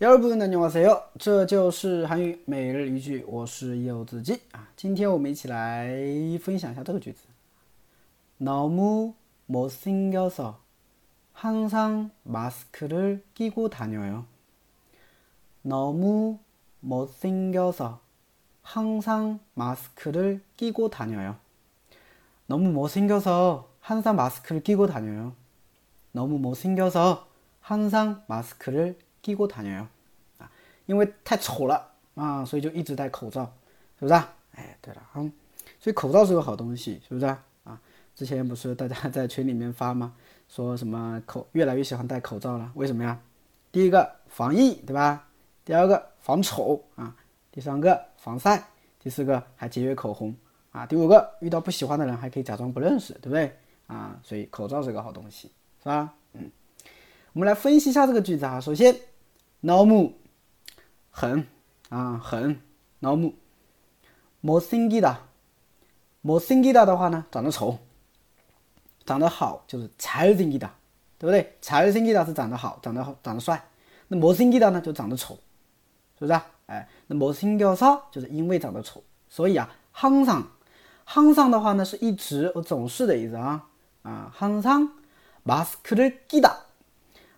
여러분안녕하세요，这就是韩语每日一句，我是柚子鸡啊。今天我们一起来分享一下这个句子。너무못생겨서항상마스크를끼고다녀요너무못생겨서항상마스크를끼고다녀요너무못생겨서항상마스크를끼고다녀요너무못생겨서항상마스크를 低过他娘啊！啊，因为太丑了啊，所以就一直戴口罩，是不是？哎，对了，嗯，所以口罩是个好东西，是不是啊？之前不是大家在群里面发吗？说什么口越来越喜欢戴口罩了？为什么呀？第一个防疫，对吧？第二个防丑啊，第三个防晒，第四个还节约口红啊，第五个遇到不喜欢的人还可以假装不认识，对不对？啊，所以口罩是个好东西，是吧？嗯，我们来分析一下这个句子啊，首先。恼目，狠啊狠，恼目。摩辛吉的，摩辛吉的的话呢，长得丑，长得好就是柴日辛吉的，对不对？柴日辛吉的是长得好，长得长得帅。那摩辛吉的呢，就长得丑，是不是？哎，那摩辛吉奥骚，就是因为长得丑，所以啊，항상항상的话呢，是一直，我总是的意思啊啊，항상마스크를끼 다，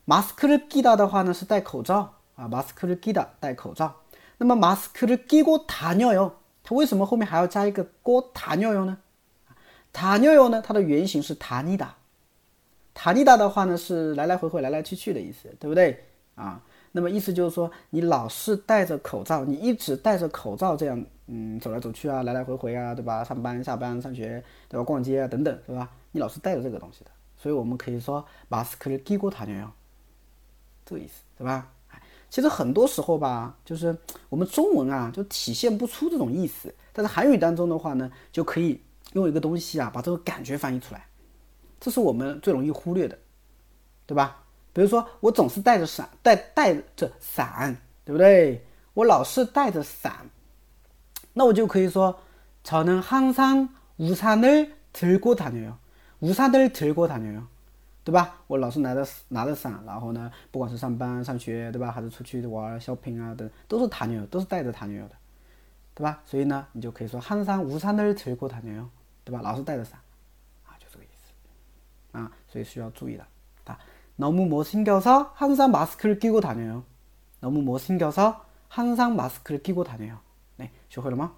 마스크를끼다的话呢，是戴口罩。啊，마스크를끼다戴口罩。那么마스크를끼고다녀 요， 它为什么后面还要加一个고다녀요呢？塔녀요呢？它的原型是塔尼达，塔尼达的话呢是来来回回、来来去去的意思，对不对啊？那么意思就是说，你老是戴着口罩，你一直戴着口罩这样，嗯，走来走去啊，来来回回啊，对吧？上班、下班、上学，对吧？逛街啊等等，对吧？你老是带着这个东西的，所以我们可以说马斯克的低过塔녀 요， 这个意思，对吧？ 其实很多时候吧，就是我们中文啊就体现不出这种意思，但是韩语当中的话呢，就可以。用一个东西啊，把这个感觉翻译出来，这是我们最容易忽略的，对吧？比如说，我总是带着伞，带带着伞，对不对？我老是带着伞，那我就可以说，저는항상우산을들고다녀 요， 우산을들고다녀 요， 对吧？我老是拿着拿着伞，然后呢，不管是上班、上学，对吧？还是出去玩、shopping 啊等，都是다녀 요， 都是带着다녀요的，对吧？所以呢，你就可以说항상우산을들고다녀 요。 对吧？老是带着伞，啊，就这个意思，啊，所以需要注意的。啊，너무못생겨서항상마스크를끼고다녀 요。 너무못생겨서항상마스크를끼고다녀 요。 哎，学会了吗？